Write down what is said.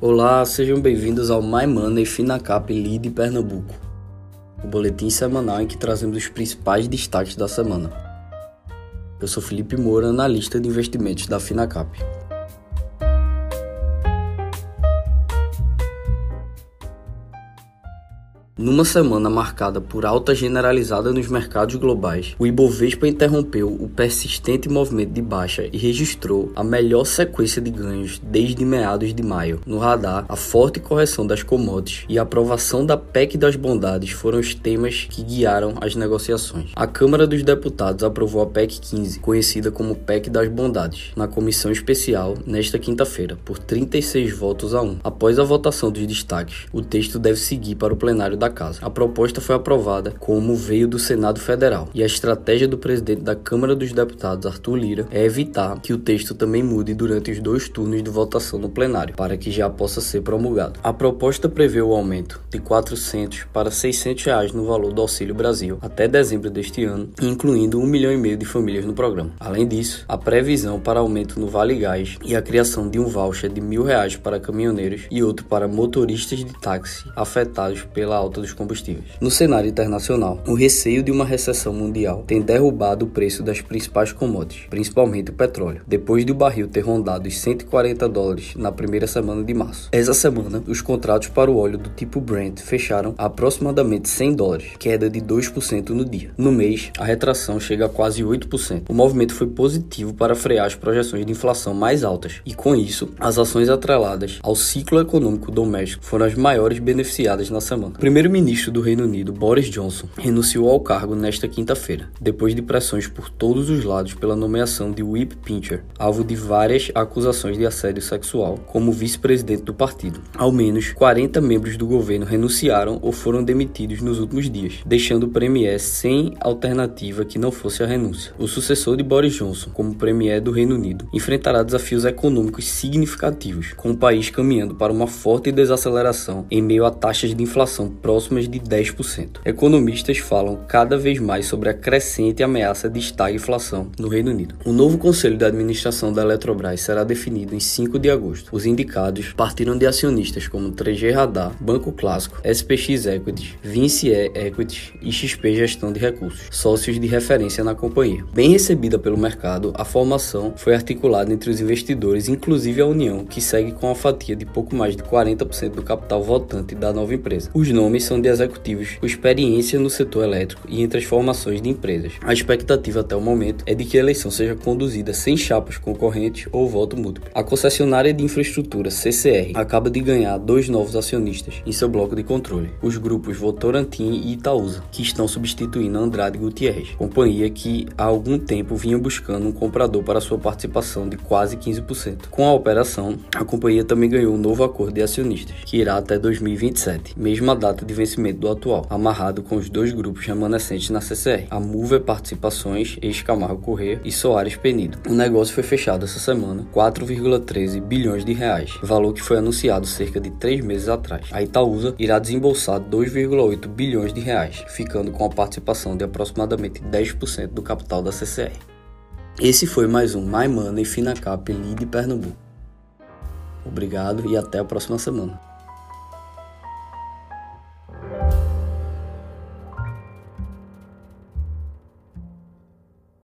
Olá, sejam bem-vindos ao My Money Finacap Lead Pernambuco, o boletim semanal em que trazemos os principais destaques da semana. Eu sou Felipe Moura, analista de investimentos da Finacap. Numa semana marcada por alta generalizada nos mercados globais, o Ibovespa interrompeu o persistente movimento de baixa e registrou a melhor sequência de ganhos desde meados de maio. No radar, a forte correção das commodities e a aprovação da PEC das bondades foram os temas que guiaram as negociações. A Câmara dos Deputados aprovou a PEC 15, conhecida como PEC das bondades, na comissão especial nesta quinta-feira, por 36 votos a 1. Após a votação dos destaques, o texto deve seguir para o plenário da casa. A proposta foi aprovada como veio do Senado Federal e a estratégia do presidente da Câmara dos Deputados, Arthur Lira, é evitar que o texto também mude durante os dois turnos de votação no plenário, para que já possa ser promulgado. A proposta prevê o aumento de 400 para 600 reais no valor do Auxílio Brasil até dezembro deste ano, incluindo um milhão e meio de famílias no programa. Além disso, a previsão para aumento no Vale Gás e a criação de um voucher de mil reais para caminhoneiros e outro para motoristas de táxi afetados pela alta dos combustíveis. No cenário internacional, o receio de uma recessão mundial tem derrubado o preço das principais commodities, principalmente o petróleo, depois de o barril ter rondado os 140 dólares na primeira semana de março. Essa semana, os contratos para o óleo do tipo Brent fecharam a aproximadamente 100 dólares, queda de 2% no dia. No mês, a retração chega a quase 8%. O movimento foi positivo para frear as projeções de inflação mais altas, e com isso, as ações atreladas ao ciclo econômico doméstico foram as maiores beneficiadas na semana. Primeiro primeiro-ministro do Reino Unido, Boris Johnson, renunciou ao cargo nesta quinta-feira, depois de pressões por todos os lados pela nomeação de Whip Pincher, alvo de várias acusações de assédio sexual, como vice-presidente do partido. Ao menos 40 membros do governo renunciaram ou foram demitidos nos últimos dias, deixando o Premier sem alternativa que não fosse a renúncia. O sucessor de Boris Johnson, como Premier do Reino Unido, enfrentará desafios econômicos significativos, com o país caminhando para uma forte desaceleração em meio a taxas de inflação próximas próximas de 10%. Economistas falam cada vez mais sobre a crescente ameaça de estagflação no Reino Unido. O novo conselho de administração da Eletrobras será definido em 5 de agosto. Os indicados partiram de acionistas como 3G Radar, Banco Clássico, SPX Equities, Vinci Equities e XP Gestão de Recursos, sócios de referência na companhia. Bem recebida pelo mercado, a formação foi articulada entre os investidores, inclusive a União, que segue com a fatia de pouco mais de 40% do capital votante da nova empresa. Os nomes são de executivos com experiência no setor elétrico e em transformações de empresas. A expectativa até o momento é de que a eleição seja conduzida sem chapas concorrentes ou voto múltiplo. A concessionária de infraestrutura CCR acaba de ganhar dois novos acionistas em seu bloco de controle, os grupos Votorantim e Itaúsa, que estão substituindo Andrade Gutierrez, companhia que há algum tempo vinha buscando um comprador para sua participação de quase 15%. Com a operação, a companhia também ganhou um novo acordo de acionistas, que irá até 2027, mesma data de vencimento do atual, amarrado com os dois grupos remanescentes na CCR, a Mover Participações, ex-Camargo Corrêa e Soares Penido. O negócio foi fechado essa semana, 4,13 bilhões de reais, valor que foi anunciado cerca de três meses atrás. A Itaúsa irá desembolsar 2,8 bilhões de reais, ficando com a participação de aproximadamente 10% do capital da CCR. Esse foi mais um My Money Finacap Lead Pernambuco. Obrigado e até a próxima semana.